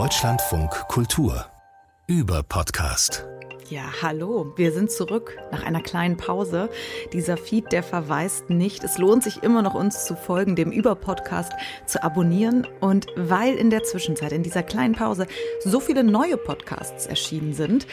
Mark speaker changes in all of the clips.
Speaker 1: Deutschlandfunk Kultur über Podcast.
Speaker 2: Ja, hallo, wir sind zurück nach einer kleinen Pause. Dieser Feed, der verweist nicht. Es lohnt sich immer noch, uns zu folgen, dem Über-Podcast zu abonnieren. Und weil in der Zwischenzeit, in dieser kleinen Pause, so viele neue Podcasts erschienen sind,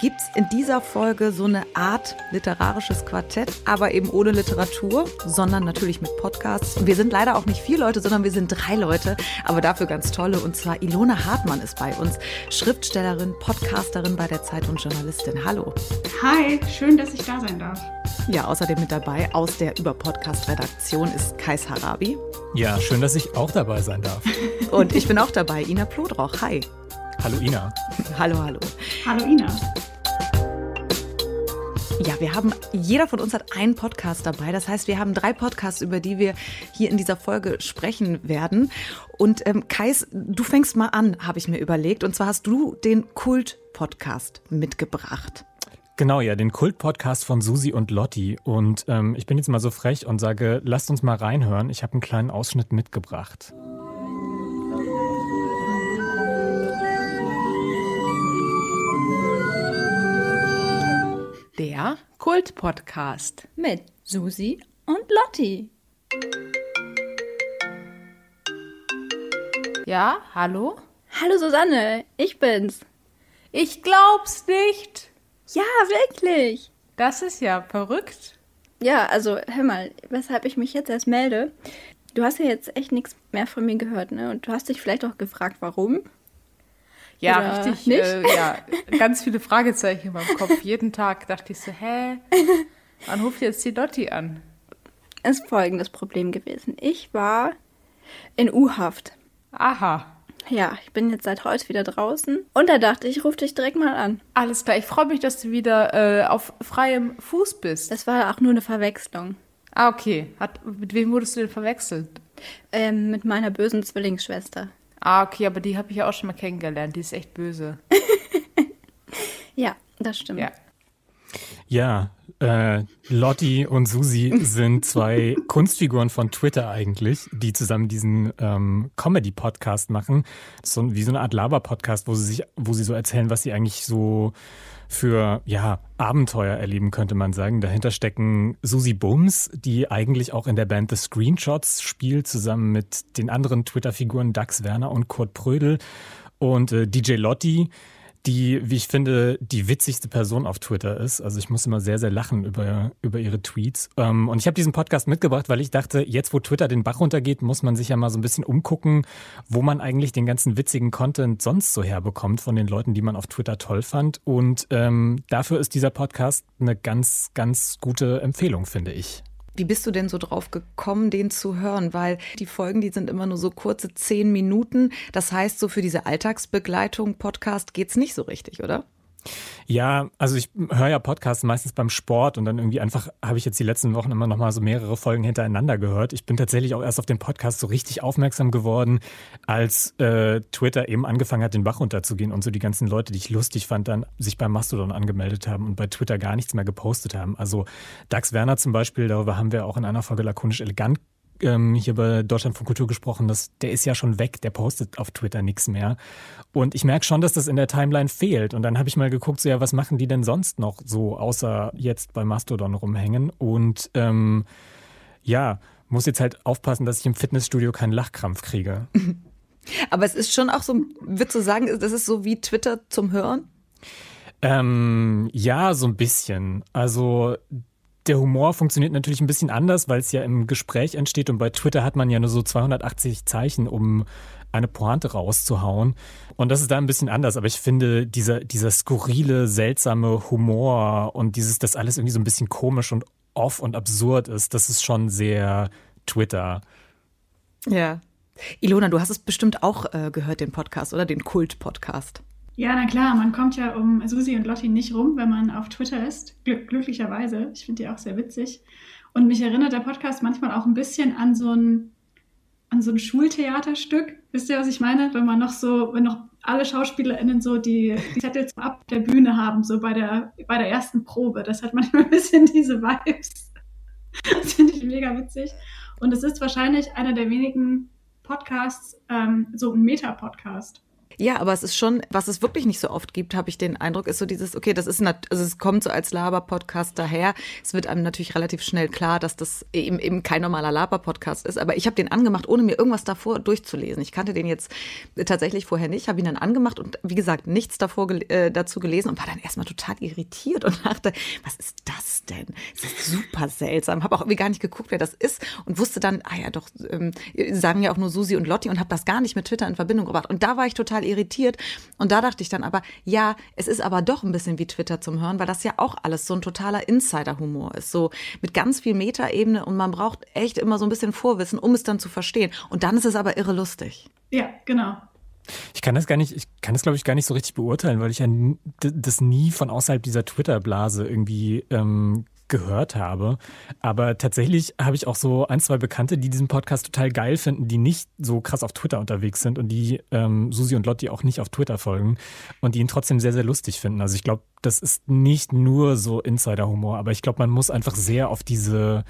Speaker 2: gibt es in dieser Folge so eine Art literarisches Quartett, aber eben ohne Literatur, sondern natürlich mit Podcasts. Wir sind leider auch nicht vier Leute, sondern wir sind drei Leute, aber dafür ganz tolle. Und zwar Ilona Hartmann ist bei uns, Schriftstellerin, Podcasterin bei der Zeit und Journalistin. Hallo.
Speaker 3: Hi, schön, dass ich da sein darf.
Speaker 2: Ja, außerdem mit dabei aus der Über-Podcast-Redaktion ist Kais Harabi.
Speaker 4: Ja, schön, dass ich auch dabei sein darf.
Speaker 2: Und ich bin auch dabei, Ina Plodroch. Hi.
Speaker 4: Hallo Ina.
Speaker 2: Hallo, hallo.
Speaker 3: Hallo Ina.
Speaker 2: Ja, wir haben, jeder von uns hat einen Podcast dabei. Das heißt, wir haben drei Podcasts, über die wir hier in dieser Folge sprechen werden. Und ähm, Kais, du fängst mal an, habe ich mir überlegt. Und zwar hast du den Kult-Podcast mitgebracht.
Speaker 4: Genau, ja, den Kult-Podcast von Susi und Lotti. Und ähm, ich bin jetzt mal so frech und sage, lasst uns mal reinhören. Ich habe einen kleinen Ausschnitt mitgebracht.
Speaker 5: Kult-Podcast mit Susi und Lotti. Ja, hallo?
Speaker 6: Hallo Susanne, ich bin's.
Speaker 5: Ich glaub's nicht.
Speaker 6: Ja, wirklich.
Speaker 5: Das ist ja verrückt.
Speaker 6: Ja, also hör mal, weshalb ich mich jetzt erst melde. Du hast ja jetzt echt nichts mehr von mir gehört, ne? Und du hast dich vielleicht auch gefragt, warum.
Speaker 5: Ja,
Speaker 6: Oder
Speaker 5: richtig.
Speaker 6: nicht?
Speaker 5: Äh, ja, ganz viele Fragezeichen in meinem Kopf. Jeden Tag dachte ich so, hä? Wann ruft jetzt die Lotti an?
Speaker 6: Ist folgendes Problem gewesen. Ich war in U-Haft.
Speaker 5: Aha.
Speaker 6: Ja, ich bin jetzt seit heute wieder draußen. Und da dachte ich, ich rufe dich direkt mal an.
Speaker 5: Alles klar. Ich freue mich, dass du wieder äh, auf freiem Fuß bist.
Speaker 6: Das war auch nur eine Verwechslung.
Speaker 5: ah, okay. Hat, mit wem wurdest du denn verwechselt?
Speaker 6: Ähm, mit meiner bösen Zwillingsschwester.
Speaker 5: Ah, okay, aber die habe ich ja auch schon mal kennengelernt. Die ist echt böse.
Speaker 6: Ja, das stimmt.
Speaker 5: Ja.
Speaker 4: Ja, äh, Lotti und Susi sind zwei Kunstfiguren von Twitter eigentlich, die zusammen diesen ähm, Comedy-Podcast machen. Das ist so, wie so eine Art Laber-Podcast, wo sie sich, wo sie so erzählen, was sie eigentlich so für ja Abenteuer erleben könnte man sagen. Dahinter stecken Susi Bums, die eigentlich auch in der Band The Screenshots spielt, zusammen mit den anderen Twitter-Figuren Dax Werner und Kurt Prödel und äh, DJ Lotti, die, wie ich finde, die witzigste Person auf Twitter ist. Also ich muss immer sehr, sehr lachen über, über ihre Tweets. Ähm, und ich habe diesen Podcast mitgebracht, weil ich dachte, jetzt wo Twitter den Bach runtergeht, muss man sich ja mal so ein bisschen umgucken, wo man eigentlich den ganzen witzigen Content sonst so herbekommt von den Leuten, die man auf Twitter toll fand. Und ähm, dafür ist dieser Podcast eine ganz, ganz gute Empfehlung, finde ich.
Speaker 2: Wie bist du denn so drauf gekommen, den zu hören? Weil die Folgen, die sind immer nur so kurze zehn Minuten. Das heißt, so für diese Alltagsbegleitung Podcast geht's nicht so richtig, oder?
Speaker 4: Ja, also ich höre ja Podcasts meistens beim Sport und dann irgendwie einfach habe ich jetzt die letzten Wochen immer noch mal so mehrere Folgen hintereinander gehört. Ich bin tatsächlich auch erst auf den Podcast so richtig aufmerksam geworden, als äh, Twitter eben angefangen hat, den Bach runterzugehen und so die ganzen Leute, die ich lustig fand, dann sich bei Mastodon angemeldet haben und bei Twitter gar nichts mehr gepostet haben. Also Dax Werner zum Beispiel, darüber haben wir auch in einer Folge lakonisch elegant ähm, hier bei Deutschland von Kultur gesprochen, dass der ist ja schon weg, der postet auf Twitter nichts mehr. Und ich merke schon, dass das in der Timeline fehlt. Und dann habe ich mal geguckt, so ja, was machen die denn sonst noch so, außer jetzt bei Mastodon rumhängen? Und ähm, ja, muss jetzt halt aufpassen, dass ich im Fitnessstudio keinen Lachkrampf kriege.
Speaker 2: Aber es ist schon auch so, würdest du sagen, das ist so wie Twitter zum Hören?
Speaker 4: Ähm, ja, so ein bisschen. Also der Humor funktioniert natürlich ein bisschen anders, weil es ja im Gespräch entsteht und bei Twitter hat man ja nur so 280 Zeichen, um eine Pointe rauszuhauen. Und das ist da ein bisschen anders, aber ich finde, dieser, dieser skurrile, seltsame Humor und dieses, dass alles irgendwie so ein bisschen komisch und off und absurd ist, das ist schon sehr Twitter.
Speaker 2: Ja. Ilona, du hast es bestimmt auch äh, gehört, den Podcast, oder? Den Kult-Podcast.
Speaker 3: Ja, na klar, man kommt ja um Susi und Lotti nicht rum, wenn man auf Twitter ist. Glück glücklicherweise. Ich finde die auch sehr witzig. Und mich erinnert der Podcast manchmal auch ein bisschen an so ein, an so ein Schultheaterstück. Wisst ihr, was ich meine? Wenn man noch so, wenn noch alle SchauspielerInnen so die, die Zettel zum Ab der Bühne haben, so bei der, bei der ersten Probe. Das hat manchmal ein bisschen diese Vibes. Das finde ich mega witzig. Und es ist wahrscheinlich einer der wenigen Podcasts, ähm, so ein Meta-Podcast.
Speaker 2: Ja, aber es ist schon, was es wirklich nicht so oft gibt, habe ich den Eindruck, ist so dieses, okay, das ist, also es kommt so als Laber-Podcast daher. Es wird einem natürlich relativ schnell klar, dass das eben, eben kein normaler Laber-Podcast ist. Aber ich habe den angemacht, ohne mir irgendwas davor durchzulesen. Ich kannte den jetzt tatsächlich vorher nicht, habe ihn dann angemacht und wie gesagt, nichts davor äh, dazu gelesen und war dann erstmal total irritiert und dachte, was ist das denn? Das ist super seltsam. Habe auch irgendwie gar nicht geguckt, wer das ist und wusste dann, ah ja, doch, ähm, sagen ja auch nur Susi und Lotti und habe das gar nicht mit Twitter in Verbindung gebracht. Und da war ich total irritiert. Und da dachte ich dann aber, ja, es ist aber doch ein bisschen wie Twitter zum Hören, weil das ja auch alles so ein totaler Insider-Humor ist. So mit ganz viel Metaebene und man braucht echt immer so ein bisschen Vorwissen, um es dann zu verstehen. Und dann ist es aber irre lustig.
Speaker 3: Ja, genau.
Speaker 4: Ich kann das gar nicht, ich kann das glaube ich gar nicht so richtig beurteilen, weil ich ja das nie von außerhalb dieser Twitter-Blase irgendwie ähm, gehört habe. Aber tatsächlich habe ich auch so ein, zwei Bekannte, die diesen Podcast total geil finden, die nicht so krass auf Twitter unterwegs sind und die ähm, Susi und Lotti auch nicht auf Twitter folgen und die ihn trotzdem sehr, sehr lustig finden. Also ich glaube, das ist nicht nur so Insider-Humor, aber ich glaube, man muss einfach sehr auf diese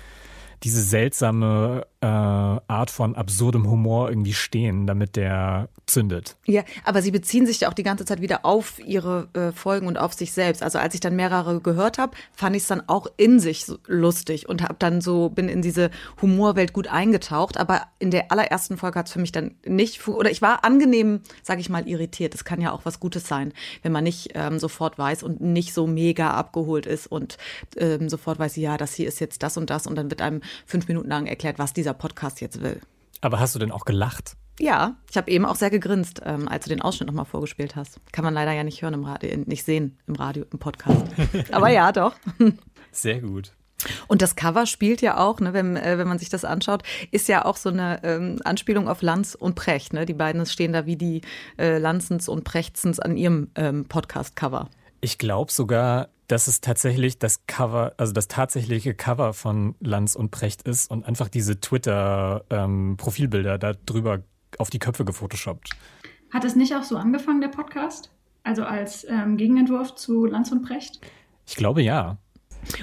Speaker 4: diese seltsame äh, Art von absurdem Humor irgendwie stehen, damit der zündet.
Speaker 2: Ja, aber sie beziehen sich ja auch die ganze Zeit wieder auf ihre äh, Folgen und auf sich selbst. Also als ich dann mehrere gehört habe, fand ich es dann auch in sich lustig und habe dann so bin in diese Humorwelt gut eingetaucht. Aber in der allerersten Folge hat es für mich dann nicht oder ich war angenehm, sage ich mal, irritiert. Das kann ja auch was Gutes sein, wenn man nicht ähm, sofort weiß und nicht so mega abgeholt ist und ähm, sofort weiß, ja, das hier ist jetzt das und das und dann wird einem fünf Minuten lang erklärt, was dieser Podcast jetzt will.
Speaker 4: Aber hast du denn auch gelacht?
Speaker 2: Ja, ich habe eben auch sehr gegrinst, ähm, als du den Ausschnitt nochmal vorgespielt hast. Kann man leider ja nicht hören im Radio, nicht sehen im Radio, im Podcast. Aber ja, doch.
Speaker 4: Sehr gut.
Speaker 2: Und das Cover spielt ja auch, ne, wenn, äh, wenn man sich das anschaut, ist ja auch so eine ähm, Anspielung auf Lanz und Precht. Ne? Die beiden stehen da wie die äh, Lanzens und Prechtens an ihrem ähm, Podcast-Cover.
Speaker 4: Ich glaube sogar, dass es tatsächlich das Cover, also das tatsächliche Cover von Lanz und Precht ist und einfach diese Twitter-Profilbilder ähm, da drüber auf die Köpfe gefotoshoppt.
Speaker 3: Hat es nicht auch so angefangen, der Podcast? Also als ähm, Gegenentwurf zu Lanz und Precht?
Speaker 4: Ich glaube ja.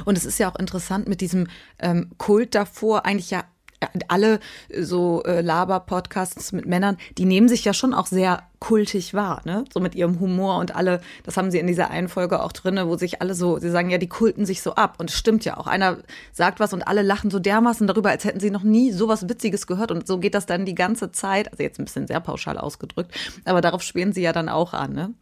Speaker 2: Und es ist ja auch interessant mit diesem ähm, Kult davor, eigentlich ja alle so äh, Laber-Podcasts mit Männern, die nehmen sich ja schon auch sehr kultig wahr, ne? So mit ihrem Humor und alle, das haben sie in dieser einen Folge auch drinne, wo sich alle so, sie sagen ja, die kulten sich so ab und es stimmt ja auch. Einer sagt was und alle lachen so dermaßen darüber, als hätten sie noch nie sowas Witziges gehört und so geht das dann die ganze Zeit. Also jetzt ein bisschen sehr pauschal ausgedrückt, aber darauf spielen sie ja dann auch an, ne?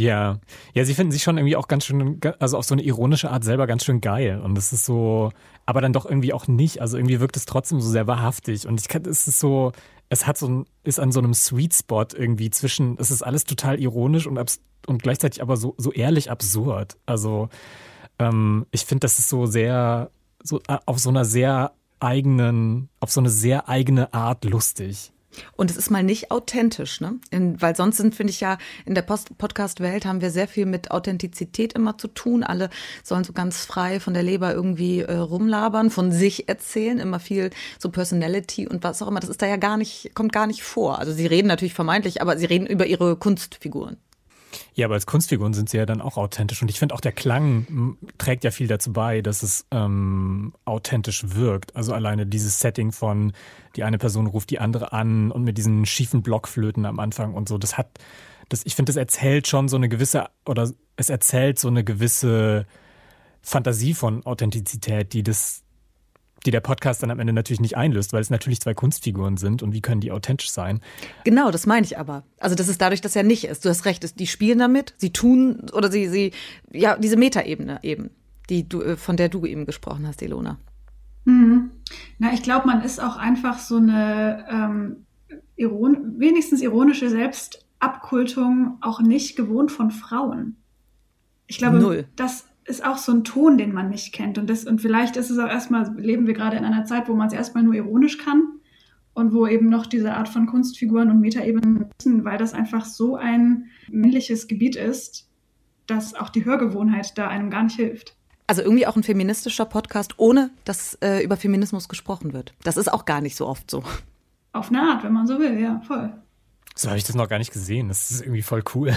Speaker 4: Ja, ja, sie finden sich schon irgendwie auch ganz schön, also auf so eine ironische Art selber ganz schön geil. Und es ist so, aber dann doch irgendwie auch nicht. Also irgendwie wirkt es trotzdem so sehr wahrhaftig. Und ich kann, es ist so, es hat so ein, ist an so einem Sweet Spot irgendwie zwischen, es ist alles total ironisch und, und gleichzeitig aber so, so ehrlich absurd. Also ähm, ich finde, das ist so sehr, so äh, auf so einer sehr eigenen, auf so eine sehr eigene Art lustig.
Speaker 2: Und es ist mal nicht authentisch, ne? In, weil sonst sind, finde ich ja, in der Podcast-Welt haben wir sehr viel mit Authentizität immer zu tun. Alle sollen so ganz frei von der Leber irgendwie äh, rumlabern, von sich erzählen, immer viel so Personality und was auch immer. Das ist da ja gar nicht, kommt gar nicht vor. Also sie reden natürlich vermeintlich, aber sie reden über ihre Kunstfiguren.
Speaker 4: Ja, aber als Kunstfiguren sind sie ja dann auch authentisch. Und ich finde auch der Klang trägt ja viel dazu bei, dass es ähm, authentisch wirkt. Also alleine dieses Setting von die eine Person ruft die andere an und mit diesen schiefen Blockflöten am Anfang und so, das hat, das, ich finde, das erzählt schon so eine gewisse, oder es erzählt so eine gewisse Fantasie von Authentizität, die das die der Podcast dann am Ende natürlich nicht einlöst, weil es natürlich zwei Kunstfiguren sind und wie können die authentisch sein?
Speaker 2: Genau, das meine ich aber. Also das ist dadurch, dass er nicht ist. Du hast recht, die spielen damit, sie tun oder sie, sie, ja, diese Metaebene eben, die du, äh, von der du eben gesprochen hast, Ilona.
Speaker 3: Mhm. Na, ich glaube, man ist auch einfach so eine ähm, iron wenigstens ironische Selbstabkultung auch nicht gewohnt von Frauen. Ich glaube, Null. das ist auch so ein Ton, den man nicht kennt. Und, das, und vielleicht ist es auch erstmal, leben wir gerade in einer Zeit, wo man es erstmal nur ironisch kann und wo eben noch diese Art von Kunstfiguren und Metaebenen müssen, weil das einfach so ein männliches Gebiet ist, dass auch die Hörgewohnheit da einem gar nicht hilft.
Speaker 2: Also irgendwie auch ein feministischer Podcast, ohne dass äh, über Feminismus gesprochen wird. Das ist auch gar nicht so oft so.
Speaker 3: Auf eine Art, wenn man so will, ja, voll.
Speaker 4: So habe ich das noch gar nicht gesehen. Das ist irgendwie voll cool.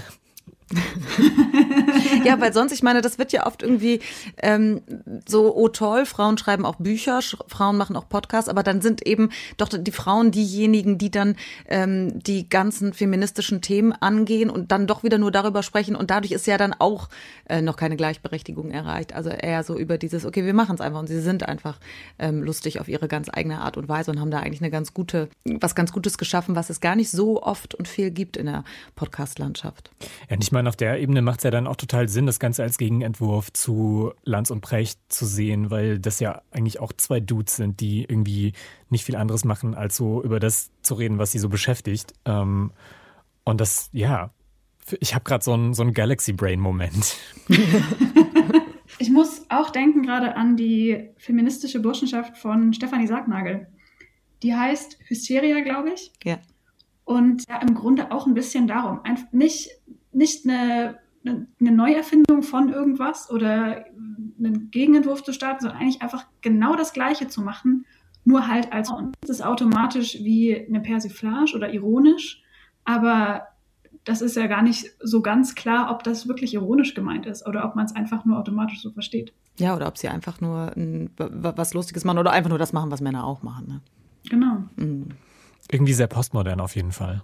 Speaker 2: ja, weil sonst, ich meine, das wird ja oft irgendwie ähm, so, oh toll, Frauen schreiben auch Bücher, Frauen machen auch Podcasts, aber dann sind eben doch die Frauen diejenigen, die dann ähm, die ganzen feministischen Themen angehen und dann doch wieder nur darüber sprechen und dadurch ist ja dann auch äh, noch keine Gleichberechtigung erreicht. Also eher so über dieses, okay, wir machen es einfach und sie sind einfach ähm, lustig auf ihre ganz eigene Art und Weise und haben da eigentlich eine ganz gute, was ganz Gutes geschaffen, was es gar nicht so oft und viel gibt in der Podcast-Landschaft.
Speaker 4: Ja, nicht mal auf der Ebene macht es ja dann auch total Sinn, das Ganze als Gegenentwurf zu Lanz und Precht zu sehen, weil das ja eigentlich auch zwei Dudes sind, die irgendwie nicht viel anderes machen, als so über das zu reden, was sie so beschäftigt. Ähm, und das, ja, ich habe gerade so einen so Galaxy Brain-Moment.
Speaker 3: ich muss auch denken gerade an die feministische Burschenschaft von Stefanie Sargnagel. Die heißt Hysteria, glaube ich.
Speaker 2: Ja.
Speaker 3: Und ja, im Grunde auch ein bisschen darum. Einfach nicht nicht eine, eine Neuerfindung von irgendwas oder einen Gegenentwurf zu starten, sondern eigentlich einfach genau das Gleiche zu machen, nur halt als und das ist automatisch wie eine Persiflage oder ironisch, aber das ist ja gar nicht so ganz klar, ob das wirklich ironisch gemeint ist oder ob man es einfach nur automatisch so versteht.
Speaker 2: Ja, oder ob sie einfach nur ein, was Lustiges machen oder einfach nur das machen, was Männer auch machen. Ne?
Speaker 3: Genau.
Speaker 2: Mhm.
Speaker 4: Irgendwie sehr postmodern auf jeden Fall.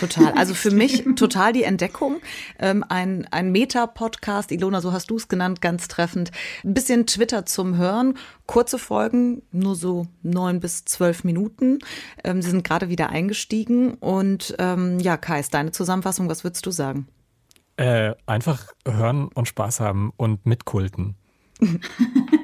Speaker 2: Total. Also für mich total die Entdeckung. Ähm, ein ein Meta-Podcast, Ilona, so hast du es genannt, ganz treffend. Ein bisschen Twitter zum Hören. Kurze Folgen, nur so neun bis zwölf Minuten. Ähm, sie sind gerade wieder eingestiegen. Und ähm, ja, Kai, ist deine Zusammenfassung, was würdest du sagen?
Speaker 4: Äh, einfach hören und Spaß haben und mitkulten.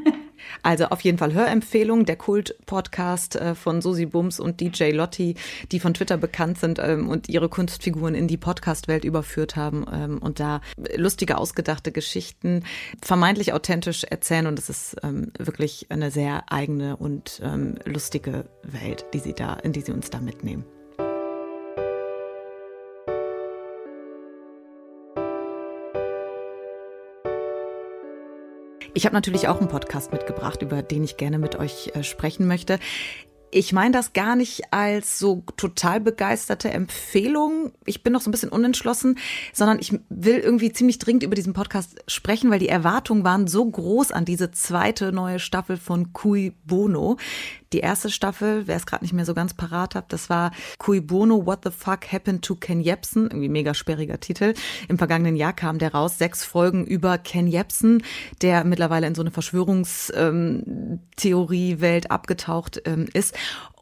Speaker 2: Also auf jeden Fall Hörempfehlung, der Kult-Podcast äh, von Susi Bums und DJ Lotti, die von Twitter bekannt sind ähm, und ihre Kunstfiguren in die Podcast-Welt überführt haben ähm, und da lustige, ausgedachte Geschichten vermeintlich authentisch erzählen. Und es ist ähm, wirklich eine sehr eigene und lustige Welt, die sie da, in die sie uns da mitnehmen. Ich habe natürlich auch einen Podcast mitgebracht, über den ich gerne mit euch äh, sprechen möchte. Ich meine das gar nicht als so total begeisterte Empfehlung. Ich bin noch so ein bisschen unentschlossen, sondern ich will irgendwie ziemlich dringend über diesen Podcast sprechen, weil die Erwartungen waren so groß an diese zweite neue Staffel von Cui Bono. Die erste Staffel, wer es gerade nicht mehr so ganz parat hat, das war Cui Bono, What the Fuck Happened to Ken Jebsen? Irgendwie mega sperriger Titel. Im vergangenen Jahr kam der raus. Sechs Folgen über Ken Jebsen, der mittlerweile in so eine Verschwörungstheorie-Welt abgetaucht ähm, ist.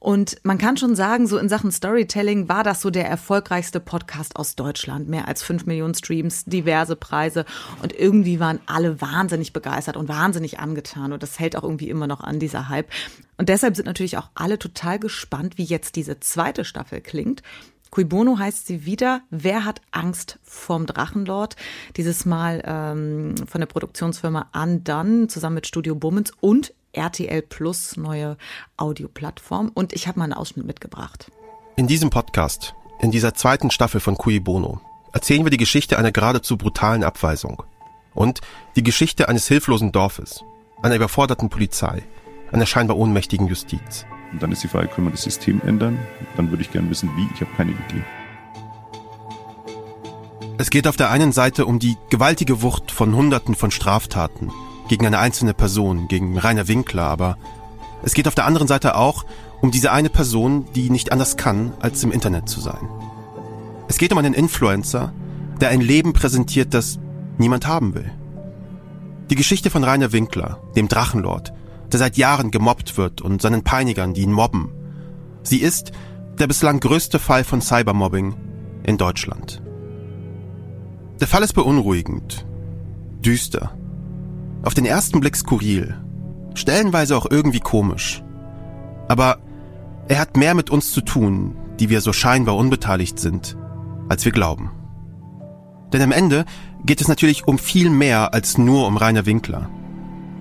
Speaker 2: Und man kann schon sagen, so in Sachen Storytelling war das so der erfolgreichste Podcast aus Deutschland. Mehr als fünf Millionen Streams, diverse Preise. Und irgendwie waren alle wahnsinnig begeistert und wahnsinnig angetan. Und das hält auch irgendwie immer noch an, dieser Hype. Und deshalb sind natürlich auch alle total gespannt, wie jetzt diese zweite Staffel klingt. Cui Bono heißt sie wieder. Wer hat Angst vorm Drachenlord? Dieses Mal ähm, von der Produktionsfirma Undone zusammen mit Studio Bummens und RTL Plus, neue Audioplattform. Und ich habe mal einen Ausschnitt mitgebracht.
Speaker 7: In diesem Podcast, in dieser zweiten Staffel von Cui Bono, erzählen wir die Geschichte einer geradezu brutalen Abweisung. Und die Geschichte eines hilflosen Dorfes, einer überforderten Polizei, einer scheinbar ohnmächtigen Justiz.
Speaker 8: Und dann ist die Frage, können wir das System ändern? Dann würde ich gerne wissen, wie. Ich habe keine Idee.
Speaker 7: Es geht auf der einen Seite um die gewaltige Wucht von Hunderten von Straftaten, gegen eine einzelne Person, gegen Rainer Winkler, aber es geht auf der anderen Seite auch um diese eine Person, die nicht anders kann, als im Internet zu sein. Es geht um einen Influencer, der ein Leben präsentiert, das niemand haben will. Die Geschichte von Rainer Winkler, dem Drachenlord, der seit Jahren gemobbt wird und seinen Peinigern, die ihn mobben. Sie ist der bislang größte Fall von Cybermobbing in Deutschland. Der Fall ist beunruhigend, düster auf den ersten Blick skurril, stellenweise auch irgendwie komisch. Aber er hat mehr mit uns zu tun, die wir so scheinbar unbeteiligt sind, als wir glauben. Denn am Ende geht es natürlich um viel mehr als nur um Rainer Winkler.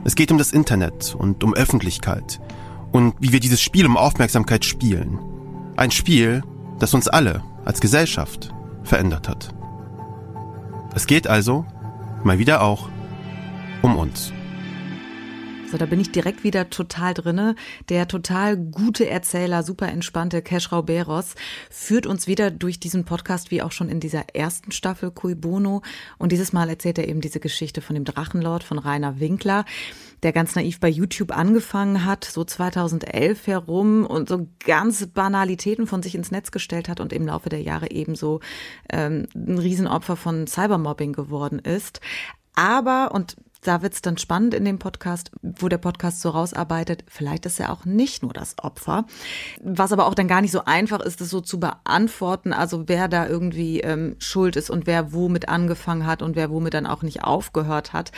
Speaker 7: Es geht um das Internet und um Öffentlichkeit und wie wir dieses Spiel um Aufmerksamkeit spielen. Ein Spiel, das uns alle als Gesellschaft verändert hat. Es geht also, mal wieder auch, um uns.
Speaker 2: So, da bin ich direkt wieder total drinne. Der total gute Erzähler, super entspannte Keschrau Beros führt uns wieder durch diesen Podcast, wie auch schon in dieser ersten Staffel Cui Bono. Und dieses Mal erzählt er eben diese Geschichte von dem Drachenlord von Rainer Winkler, der ganz naiv bei YouTube angefangen hat, so 2011 herum und so ganz Banalitäten von sich ins Netz gestellt hat und im Laufe der Jahre ebenso ähm, ein Riesenopfer von Cybermobbing geworden ist. Aber, und da wird's dann spannend in dem Podcast, wo der Podcast so rausarbeitet, vielleicht ist er auch nicht nur das Opfer. Was aber auch dann gar nicht so einfach ist, das so zu beantworten, also wer da irgendwie ähm, schuld ist und wer womit angefangen hat und wer womit dann auch nicht aufgehört hat.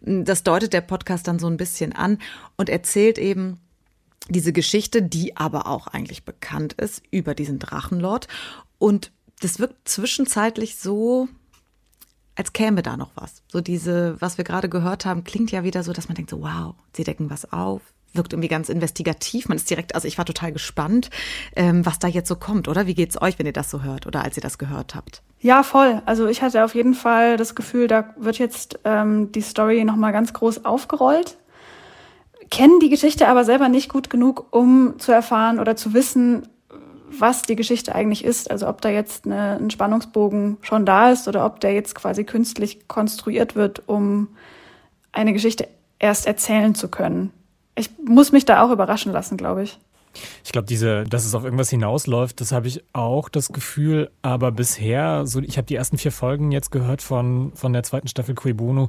Speaker 2: Das deutet der Podcast dann so ein bisschen an und erzählt eben, diese Geschichte, die aber auch eigentlich bekannt ist über diesen Drachenlord. Und das wirkt zwischenzeitlich so, als käme da noch was. So diese, was wir gerade gehört haben, klingt ja wieder so, dass man denkt so, wow, sie decken was auf, wirkt irgendwie ganz investigativ. Man ist direkt, also ich war total gespannt, ähm, was da jetzt so kommt, oder? Wie geht's euch, wenn ihr das so hört oder als ihr das gehört habt?
Speaker 3: Ja, voll. Also ich hatte auf jeden Fall das Gefühl, da wird jetzt ähm, die Story nochmal ganz groß aufgerollt. Kennen die Geschichte aber selber nicht gut genug, um zu erfahren oder zu wissen, was die Geschichte eigentlich ist. Also ob da jetzt eine, ein Spannungsbogen schon da ist oder ob der jetzt quasi künstlich konstruiert wird, um eine Geschichte erst erzählen zu können. Ich muss mich da auch überraschen lassen, glaube ich.
Speaker 4: Ich glaube, diese, dass es auf irgendwas hinausläuft, das habe ich auch das Gefühl. Aber bisher, so ich habe die ersten vier Folgen jetzt gehört von, von der zweiten Staffel Cui Bono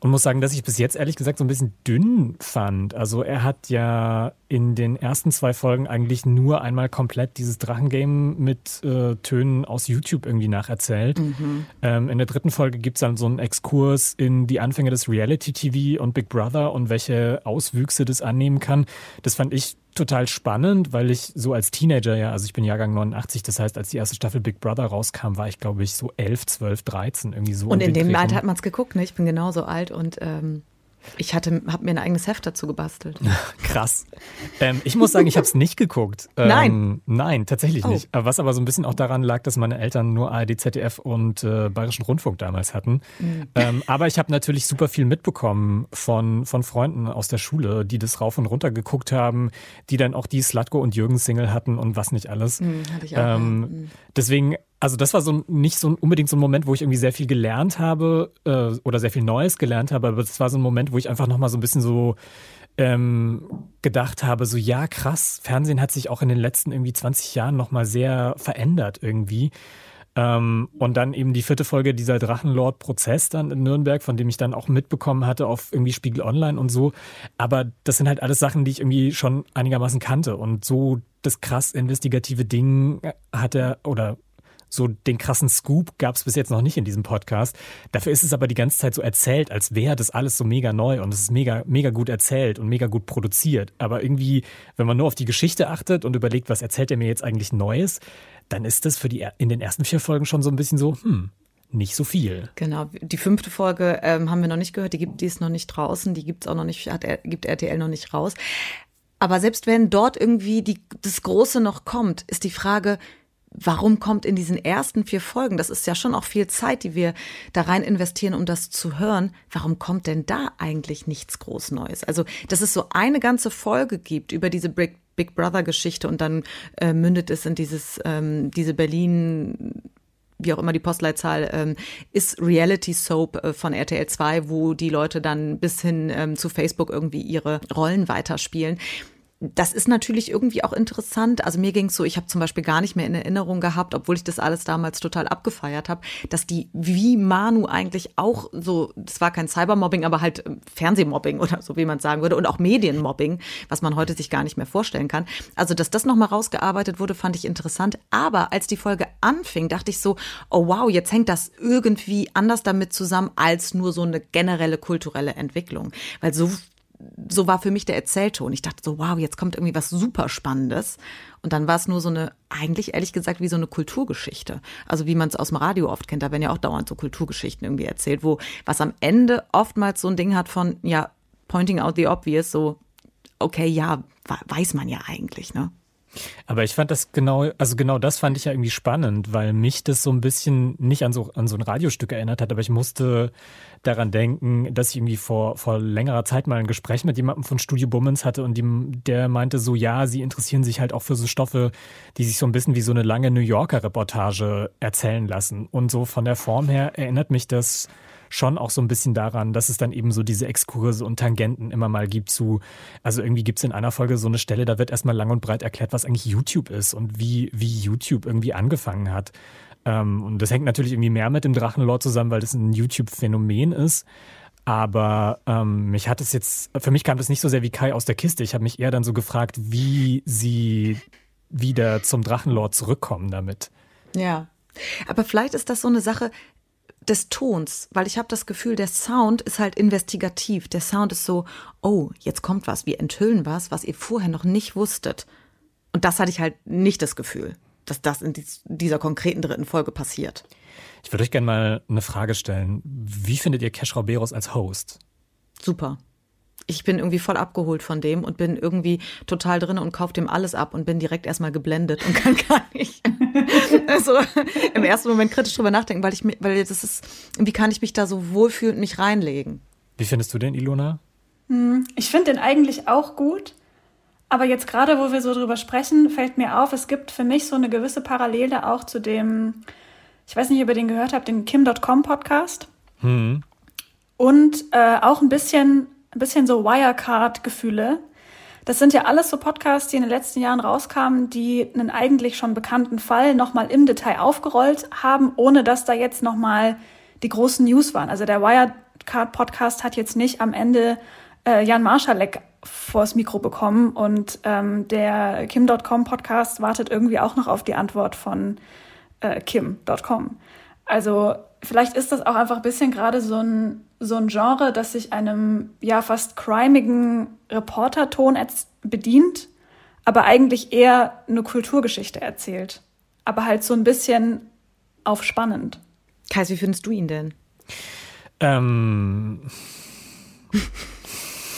Speaker 4: und muss sagen, dass ich bis jetzt ehrlich gesagt so ein bisschen dünn fand. Also er hat ja in den ersten zwei Folgen eigentlich nur einmal komplett dieses Drachengame mit äh, Tönen aus YouTube irgendwie nacherzählt. Mhm. Ähm, in der dritten Folge gibt's dann so einen Exkurs in die Anfänge des Reality-TV und Big Brother und welche Auswüchse das annehmen kann. Das fand ich total spannend, weil ich so als Teenager, ja, also ich bin Jahrgang 89, das heißt, als die erste Staffel Big Brother rauskam, war ich, glaube ich, so 11, 12, 13, irgendwie so.
Speaker 2: Und in dem Alter hat man es geguckt, ne? Ich bin genauso alt und ähm, ich hatte, habe mir ein eigenes Heft dazu gebastelt.
Speaker 4: Krass. Ähm, ich muss sagen, ich habe es nicht geguckt.
Speaker 2: Ähm, nein.
Speaker 4: Nein, tatsächlich oh. nicht. Was aber so ein bisschen auch daran lag, dass meine Eltern nur ARD, ZDF und äh, Bayerischen Rundfunk damals hatten. Mhm. Ähm, aber ich habe natürlich super viel mitbekommen von, von Freunden aus der Schule, die das rauf und runter geguckt haben, die dann auch die Slutko und Jürgen Single hatten und was nicht alles.
Speaker 2: Mhm, hatte ich auch. Ähm,
Speaker 4: mhm. Deswegen also das war so nicht so unbedingt so ein Moment, wo ich irgendwie sehr viel gelernt habe äh, oder sehr viel Neues gelernt habe, aber das war so ein Moment, wo ich einfach nochmal so ein bisschen so ähm, gedacht habe, so ja krass, Fernsehen hat sich auch in den letzten irgendwie 20 Jahren nochmal sehr verändert irgendwie. Ähm, und dann eben die vierte Folge dieser Drachenlord-Prozess dann in Nürnberg, von dem ich dann auch mitbekommen hatte auf irgendwie Spiegel Online und so. Aber das sind halt alles Sachen, die ich irgendwie schon einigermaßen kannte. Und so das krass investigative Ding hat er oder so den krassen Scoop gab es bis jetzt noch nicht in diesem Podcast. Dafür ist es aber die ganze Zeit so erzählt, als wäre das alles so mega neu und es ist mega, mega gut erzählt und mega gut produziert. Aber irgendwie, wenn man nur auf die Geschichte achtet und überlegt, was erzählt er mir jetzt eigentlich Neues, dann ist das für die in den ersten vier Folgen schon so ein bisschen so, hm, nicht so viel.
Speaker 2: Genau, die fünfte Folge ähm, haben wir noch nicht gehört, die, gibt, die ist noch nicht draußen, die gibt's auch noch nicht, hat, gibt RTL noch nicht raus. Aber selbst wenn dort irgendwie die, das Große noch kommt, ist die Frage, warum kommt in diesen ersten vier Folgen, das ist ja schon auch viel Zeit, die wir da rein investieren, um das zu hören, warum kommt denn da eigentlich nichts groß Neues? Also, dass es so eine ganze Folge gibt über diese Big, Big Brother Geschichte und dann äh, mündet es in dieses, ähm, diese Berlin wie auch immer die Postleitzahl ähm, ist Reality Soap äh, von RTL 2, wo die Leute dann bis hin ähm, zu Facebook irgendwie ihre Rollen weiterspielen das ist natürlich irgendwie auch interessant. Also mir ging es so, ich habe zum Beispiel gar nicht mehr in Erinnerung gehabt, obwohl ich das alles damals total abgefeiert habe, dass die wie Manu eigentlich auch so, das war kein Cybermobbing, aber halt ähm, Fernsehmobbing oder so, wie man sagen würde, und auch Medienmobbing, was man heute sich gar nicht mehr vorstellen kann. Also, dass das nochmal rausgearbeitet wurde, fand ich interessant. Aber als die Folge anfing, dachte ich so, oh wow, jetzt hängt das irgendwie anders damit zusammen als nur so eine generelle kulturelle Entwicklung. Weil so so war für mich der Erzählton. Ich dachte so, wow, jetzt kommt irgendwie was super Spannendes. Und dann war es nur so eine, eigentlich ehrlich gesagt, wie so eine Kulturgeschichte. Also wie man es aus dem Radio oft kennt, da werden ja auch dauernd so Kulturgeschichten irgendwie erzählt, wo was am Ende oftmals so ein Ding hat von, ja, pointing out the obvious, so, okay, ja, weiß man ja eigentlich, ne?
Speaker 4: Aber ich fand das genau, also genau das fand ich ja irgendwie spannend, weil mich das so ein bisschen nicht an so, an so ein Radiostück erinnert hat, aber ich musste daran denken, dass ich irgendwie vor, vor längerer Zeit mal ein Gespräch mit jemandem von Studio Bummens hatte und die, der meinte so, ja, sie interessieren sich halt auch für so Stoffe, die sich so ein bisschen wie so eine lange New Yorker Reportage erzählen lassen. Und so von der Form her erinnert mich das schon auch so ein bisschen daran, dass es dann eben so diese Exkurse und Tangenten immer mal gibt zu, also irgendwie gibt es in einer Folge so eine Stelle, da wird erstmal lang und breit erklärt, was eigentlich YouTube ist und wie, wie YouTube irgendwie angefangen hat. Ähm, und das hängt natürlich irgendwie mehr mit dem Drachenlord zusammen, weil das ein YouTube-Phänomen ist. Aber ähm, mich hat es jetzt, für mich kam das nicht so sehr wie Kai aus der Kiste. Ich habe mich eher dann so gefragt, wie sie wieder zum Drachenlord zurückkommen damit.
Speaker 2: Ja. Aber vielleicht ist das so eine Sache, des Tons, weil ich habe das Gefühl, der Sound ist halt investigativ. Der Sound ist so, oh, jetzt kommt was, wir enthüllen was, was ihr vorher noch nicht wusstet. Und das hatte ich halt nicht das Gefühl, dass das in dieser konkreten dritten Folge passiert.
Speaker 4: Ich würde euch gerne mal eine Frage stellen. Wie findet ihr Cash Rauberos als Host?
Speaker 2: Super ich bin irgendwie voll abgeholt von dem und bin irgendwie total drin und kaufe dem alles ab und bin direkt erstmal geblendet und kann gar nicht also im ersten Moment kritisch drüber nachdenken, weil ich mir, weil das ist, wie kann ich mich da so wohlfühlend mich reinlegen?
Speaker 4: Wie findest du den, Ilona?
Speaker 3: Hm, ich finde den eigentlich auch gut. Aber jetzt gerade, wo wir so drüber sprechen, fällt mir auf, es gibt für mich so eine gewisse Parallele auch zu dem, ich weiß nicht, ob ihr den gehört habt, den Kim.com Podcast. Hm. Und äh, auch ein bisschen ein bisschen so Wirecard-Gefühle. Das sind ja alles so Podcasts, die in den letzten Jahren rauskamen, die einen eigentlich schon bekannten Fall nochmal im Detail aufgerollt haben, ohne dass da jetzt nochmal die großen News waren. Also der Wirecard-Podcast hat jetzt nicht am Ende äh, Jan Marschalek vors Mikro bekommen und ähm, der Kim.com-Podcast wartet irgendwie auch noch auf die Antwort von äh, Kim.com. Also vielleicht ist das auch einfach ein bisschen gerade so ein, so ein Genre, das sich einem ja fast crimigen Reporterton bedient, aber eigentlich eher eine Kulturgeschichte erzählt. Aber halt so ein bisschen aufspannend.
Speaker 2: Kais, wie findest du ihn denn?
Speaker 4: Ähm.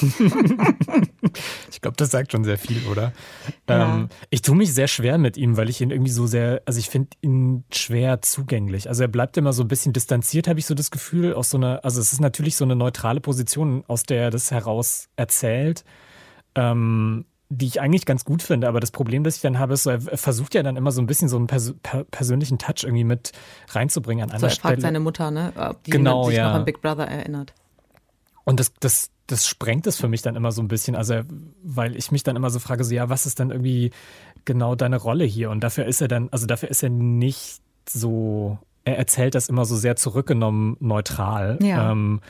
Speaker 4: ich glaube, das sagt schon sehr viel, oder? Ja. Ähm, ich tue mich sehr schwer mit ihm, weil ich ihn irgendwie so sehr, also ich finde ihn schwer zugänglich. Also er bleibt immer so ein bisschen distanziert, habe ich so das Gefühl, aus so einer, also es ist natürlich so eine neutrale Position, aus der er das heraus erzählt. Ähm, die ich eigentlich ganz gut finde, aber das Problem, das ich dann habe, ist, so, er versucht ja dann immer so ein bisschen so einen pers per persönlichen Touch irgendwie mit reinzubringen an einer so, er Stelle.
Speaker 2: fragt seine Mutter, ne, ob die
Speaker 4: genau,
Speaker 2: sich
Speaker 4: ja.
Speaker 2: noch an Big Brother erinnert.
Speaker 4: Und das, das, das sprengt es für mich dann immer so ein bisschen. Also, weil ich mich dann immer so frage, so, ja, was ist dann irgendwie genau deine Rolle hier? Und dafür ist er dann, also dafür ist er nicht so, er erzählt das immer so sehr zurückgenommen neutral.
Speaker 2: Ja.
Speaker 4: Ähm,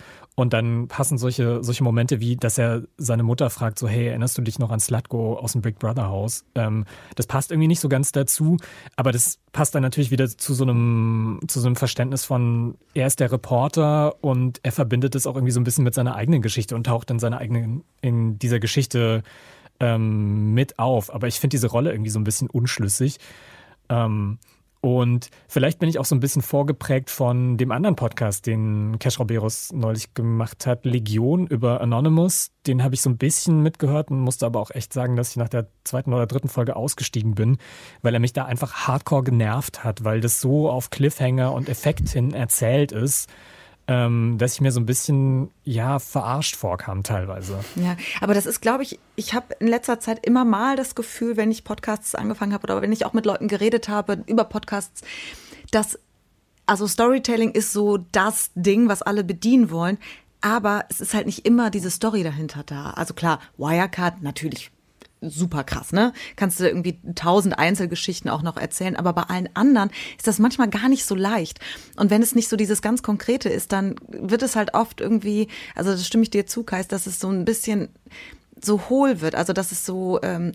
Speaker 4: und dann passen solche, solche Momente wie, dass er seine Mutter fragt, so, hey, erinnerst du dich noch an Slutgo aus dem Big Brother Haus? Ähm, das passt irgendwie nicht so ganz dazu, aber das passt dann natürlich wieder zu so einem, zu so einem Verständnis von, er ist der Reporter und er verbindet es auch irgendwie so ein bisschen mit seiner eigenen Geschichte und taucht in seiner eigenen, in dieser Geschichte ähm, mit auf. Aber ich finde diese Rolle irgendwie so ein bisschen unschlüssig. Ähm, und vielleicht bin ich auch so ein bisschen vorgeprägt von dem anderen Podcast, den Cash Roberos neulich gemacht hat, Legion über Anonymous. Den habe ich so ein bisschen mitgehört und musste aber auch echt sagen, dass ich nach der zweiten oder dritten Folge ausgestiegen bin, weil er mich da einfach hardcore genervt hat, weil das so auf Cliffhanger und Effekt hin erzählt ist ähm, dass ich mir so ein bisschen, ja, verarscht vorkam teilweise.
Speaker 2: Ja, aber das ist, glaube ich, ich habe in letzter Zeit immer mal das Gefühl, wenn ich Podcasts angefangen habe oder wenn ich auch mit Leuten geredet habe über Podcasts, dass, also Storytelling ist so das Ding, was alle bedienen wollen. Aber es ist halt nicht immer diese Story dahinter da. Also klar, Wirecard natürlich super krass, ne? Kannst du irgendwie tausend Einzelgeschichten auch noch erzählen, aber bei allen anderen ist das manchmal gar nicht so leicht. Und wenn es nicht so dieses ganz Konkrete ist, dann wird es halt oft irgendwie, also das stimme ich dir zu, Kais, dass es so ein bisschen so hohl wird, also dass es so, ähm,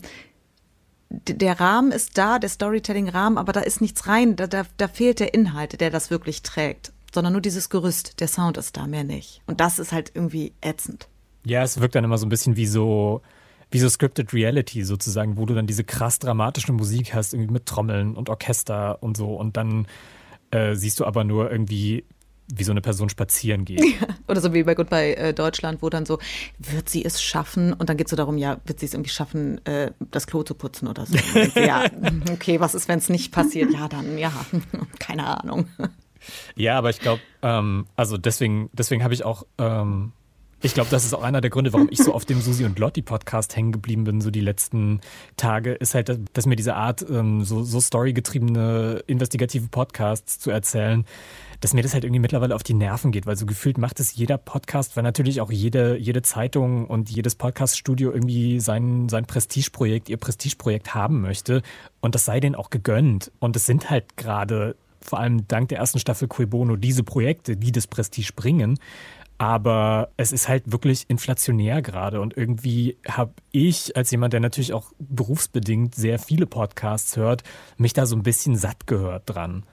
Speaker 2: der Rahmen ist da, der Storytelling-Rahmen, aber da ist nichts rein, da, da, da fehlt der Inhalt, der das wirklich trägt, sondern nur dieses Gerüst, der Sound ist da, mehr nicht. Und das ist halt irgendwie ätzend.
Speaker 4: Ja, es wirkt dann immer so ein bisschen wie so, wie so Scripted Reality sozusagen, wo du dann diese krass dramatische Musik hast, irgendwie mit Trommeln und Orchester und so. Und dann äh, siehst du aber nur irgendwie wie so eine Person spazieren geht.
Speaker 2: Ja. Oder so wie bei Goodbye äh, Deutschland, wo dann so, wird sie es schaffen? Und dann geht es so darum, ja, wird sie es irgendwie schaffen, äh, das Klo zu putzen oder so. ja, okay, was ist, wenn es nicht passiert? Ja, dann, ja, keine Ahnung.
Speaker 4: Ja, aber ich glaube, ähm, also deswegen, deswegen habe ich auch ähm, ich glaube, das ist auch einer der Gründe, warum ich so auf dem Susi und Lotti Podcast hängen geblieben bin, so die letzten Tage, ist halt, dass mir diese Art, ähm, so, so storygetriebene, investigative Podcasts zu erzählen, dass mir das halt irgendwie mittlerweile auf die Nerven geht, weil so gefühlt macht es jeder Podcast, weil natürlich auch jede, jede Zeitung und jedes Podcaststudio irgendwie sein, sein Prestigeprojekt, ihr Prestigeprojekt haben möchte. Und das sei denen auch gegönnt. Und es sind halt gerade vor allem dank der ersten Staffel Cui Bono diese Projekte, die das Prestige bringen. Aber es ist halt wirklich inflationär gerade und irgendwie habe ich, als jemand, der natürlich auch berufsbedingt sehr viele Podcasts hört, mich da so ein bisschen satt gehört dran.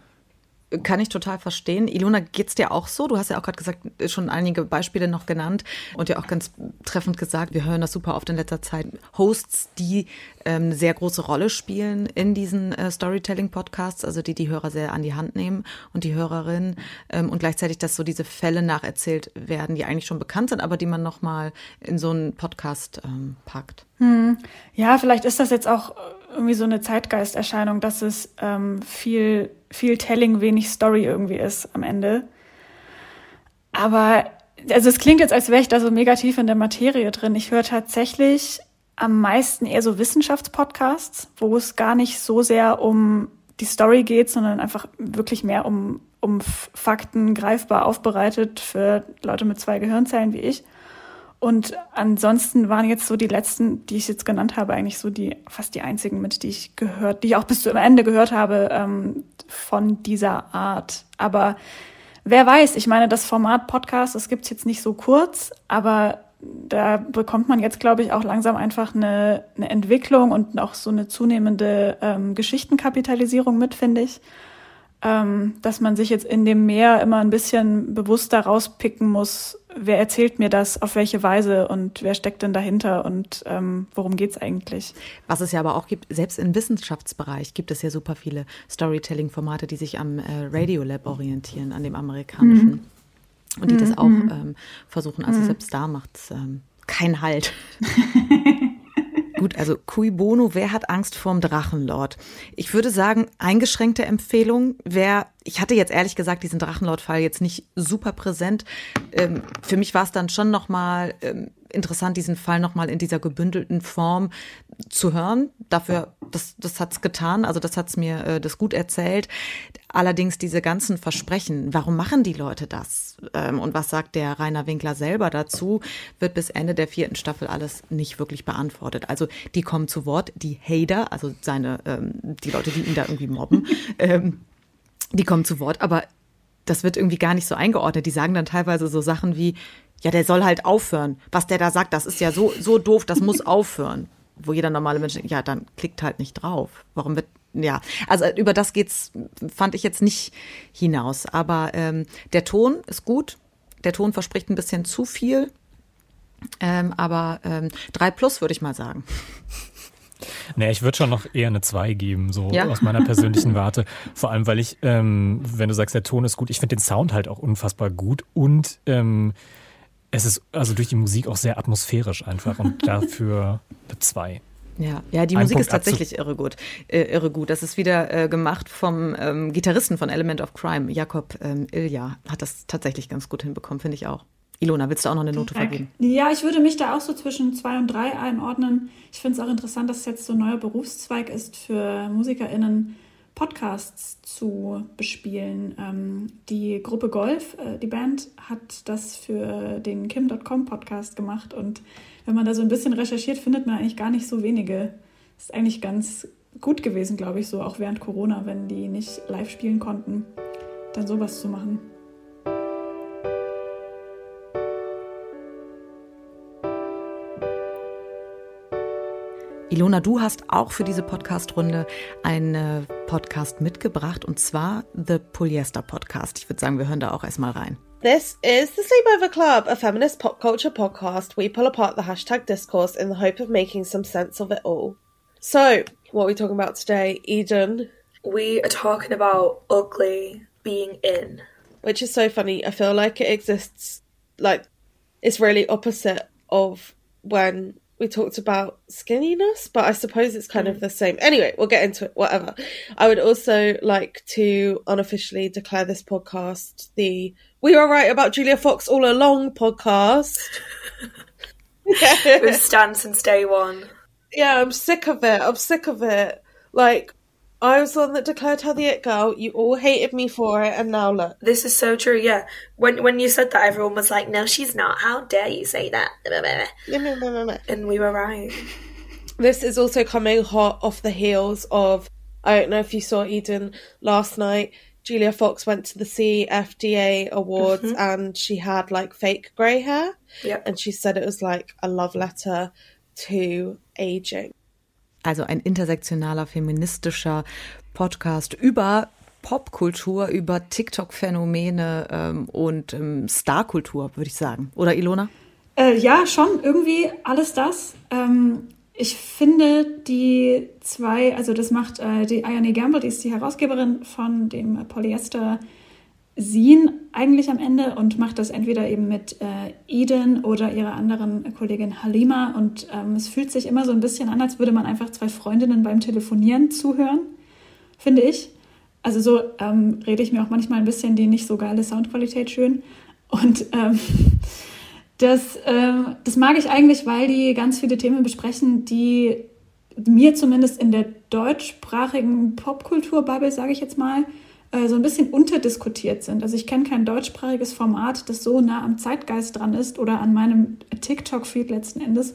Speaker 2: Kann ich total verstehen. Ilona, geht's dir auch so? Du hast ja auch gerade gesagt, schon einige Beispiele noch genannt und ja auch ganz treffend gesagt, wir hören das super oft in letzter Zeit. Hosts, die ähm, eine sehr große Rolle spielen in diesen äh, Storytelling-Podcasts, also die die Hörer sehr an die Hand nehmen und die Hörerinnen ähm, und gleichzeitig, dass so diese Fälle nacherzählt werden, die eigentlich schon bekannt sind, aber die man nochmal in so einen Podcast ähm, packt.
Speaker 3: Hm. Ja, vielleicht ist das jetzt auch irgendwie so eine Zeitgeisterscheinung, dass es ähm, viel, viel Telling, wenig Story irgendwie ist am Ende. Aber, also es klingt jetzt, als wäre ich da so negativ in der Materie drin. Ich höre tatsächlich am meisten eher so Wissenschaftspodcasts, wo es gar nicht so sehr um die Story geht, sondern einfach wirklich mehr um, um Fakten greifbar aufbereitet für Leute mit zwei Gehirnzellen wie ich. Und ansonsten waren jetzt so die letzten, die ich jetzt genannt habe, eigentlich so die fast die einzigen, mit die ich gehört, die ich auch bis zum Ende gehört habe ähm, von dieser Art. Aber wer weiß, ich meine, das Format Podcast, das gibt's jetzt nicht so kurz, aber da bekommt man jetzt, glaube ich, auch langsam einfach eine, eine Entwicklung und auch so eine zunehmende ähm, Geschichtenkapitalisierung mit, finde ich ähm, dass man sich jetzt in dem Meer immer ein bisschen bewusster rauspicken muss, wer erzählt mir das, auf welche Weise und wer steckt denn dahinter und ähm, worum geht's eigentlich.
Speaker 2: Was es ja aber auch gibt, selbst im Wissenschaftsbereich gibt es ja super viele Storytelling-Formate, die sich am äh, Radiolab orientieren, an dem amerikanischen. Mhm. Und die mhm. das auch mhm. ähm, versuchen. Also mhm. selbst da macht es ähm, keinen Halt. Gut, also Cui Bono, wer hat Angst vorm Drachenlord? Ich würde sagen, eingeschränkte Empfehlung. Wer, ich hatte jetzt ehrlich gesagt diesen Drachenlord-Fall jetzt nicht super präsent. Ähm, für mich war es dann schon nochmal ähm, interessant, diesen Fall nochmal in dieser gebündelten Form zu hören. Dafür, das, das hat's getan. Also das hat's mir äh, das gut erzählt. Allerdings diese ganzen Versprechen, warum machen die Leute das? Ähm, und was sagt der Rainer Winkler selber dazu? Wird bis Ende der vierten Staffel alles nicht wirklich beantwortet. Also die kommen zu Wort, die Hater, also seine, ähm, die Leute, die ihn da irgendwie mobben, ähm, die kommen zu Wort, aber das wird irgendwie gar nicht so eingeordnet. Die sagen dann teilweise so Sachen wie, ja, der soll halt aufhören. Was der da sagt, das ist ja so, so doof, das muss aufhören. Wo jeder normale Mensch denkt, ja, dann klickt halt nicht drauf. Warum wird, ja, also über das geht's, fand ich jetzt nicht hinaus. Aber ähm, der Ton ist gut. Der Ton verspricht ein bisschen zu viel. Ähm, aber ähm, 3 plus würde ich mal sagen.
Speaker 4: Nee, ich würde schon noch eher eine 2 geben, so ja? aus meiner persönlichen Warte. Vor allem, weil ich, ähm, wenn du sagst, der Ton ist gut, ich finde den Sound halt auch unfassbar gut und ähm, es ist also durch die Musik auch sehr atmosphärisch einfach und dafür 2.
Speaker 2: Ja, ja, die Ein Musik Punkt ist tatsächlich irre gut. Äh, irre gut. Das ist wieder äh, gemacht vom ähm, Gitarristen von Element of Crime, Jakob ähm, Ilja. Hat das tatsächlich ganz gut hinbekommen, finde ich auch. Ilona, willst du auch noch eine Note vergeben?
Speaker 3: Ja, ich würde mich da auch so zwischen zwei und drei einordnen. Ich finde es auch interessant, dass es jetzt so ein neuer Berufszweig ist für MusikerInnen, Podcasts zu bespielen. Ähm, die Gruppe Golf, äh, die Band, hat das für den Kim.com Podcast gemacht und wenn man da so ein bisschen recherchiert, findet man eigentlich gar nicht so wenige. Ist eigentlich ganz gut gewesen, glaube ich, so auch während Corona, wenn die nicht live spielen konnten, dann sowas zu machen.
Speaker 2: Ilona, du hast auch für diese Podcast-Runde einen Podcast mitgebracht und zwar The Polyester Podcast. Ich würde sagen, wir hören da auch erstmal rein.
Speaker 9: This is the Sleepover Club, a feminist pop culture podcast. We pull apart the hashtag discourse in the hope of making some sense of it all. So, what are we talking about today, Eden?
Speaker 10: We are talking about ugly being in.
Speaker 9: which is so funny. I feel like it exists, like, it's really opposite of when we talked about skinniness, but I suppose it's kind of the same. Anyway, we'll get into it, whatever. I would also like to unofficially declare this podcast the We Were Right About Julia Fox All Along podcast.
Speaker 10: We've stand since day one.
Speaker 9: Yeah, I'm sick of it. I'm sick of it. Like, I was the one that declared her the it girl. You all hated me for it, and now look.
Speaker 10: This is so true. Yeah, when when you said that, everyone was like, "No, she's not. How dare you say that?" And we were right.
Speaker 9: This is also coming hot off the heels of. I don't know if you saw Eden last night. Julia Fox went to the CFDA Awards
Speaker 10: Mhm.
Speaker 9: and she had like fake grey hair.
Speaker 10: Yep.
Speaker 9: And she said it was like a love letter to aging.
Speaker 2: Also ein intersektionaler feministischer Podcast über Popkultur, über TikTok-Phänomene ähm, und ähm, Starkultur, würde ich sagen. Oder Ilona?
Speaker 3: Äh, ja, schon, irgendwie alles das. Ähm, ich finde die zwei, also das macht äh, die Ione Gamble, die ist die Herausgeberin von dem Polyester Zine eigentlich am Ende und macht das entweder eben mit äh, Eden oder ihrer anderen Kollegin Halima und ähm, es fühlt sich immer so ein bisschen an, als würde man einfach zwei Freundinnen beim Telefonieren zuhören, finde ich. Also so ähm, rede ich mir auch manchmal ein bisschen die nicht so geile Soundqualität schön und ähm, das, ähm, das mag ich eigentlich, weil die ganz viele Themen besprechen, die mir zumindest in der deutschsprachigen Popkultur-Bubble, sage ich jetzt mal, äh, so ein bisschen unterdiskutiert sind. Also ich kenne kein deutschsprachiges Format, das so nah am Zeitgeist dran ist oder an meinem TikTok-Feed letzten Endes,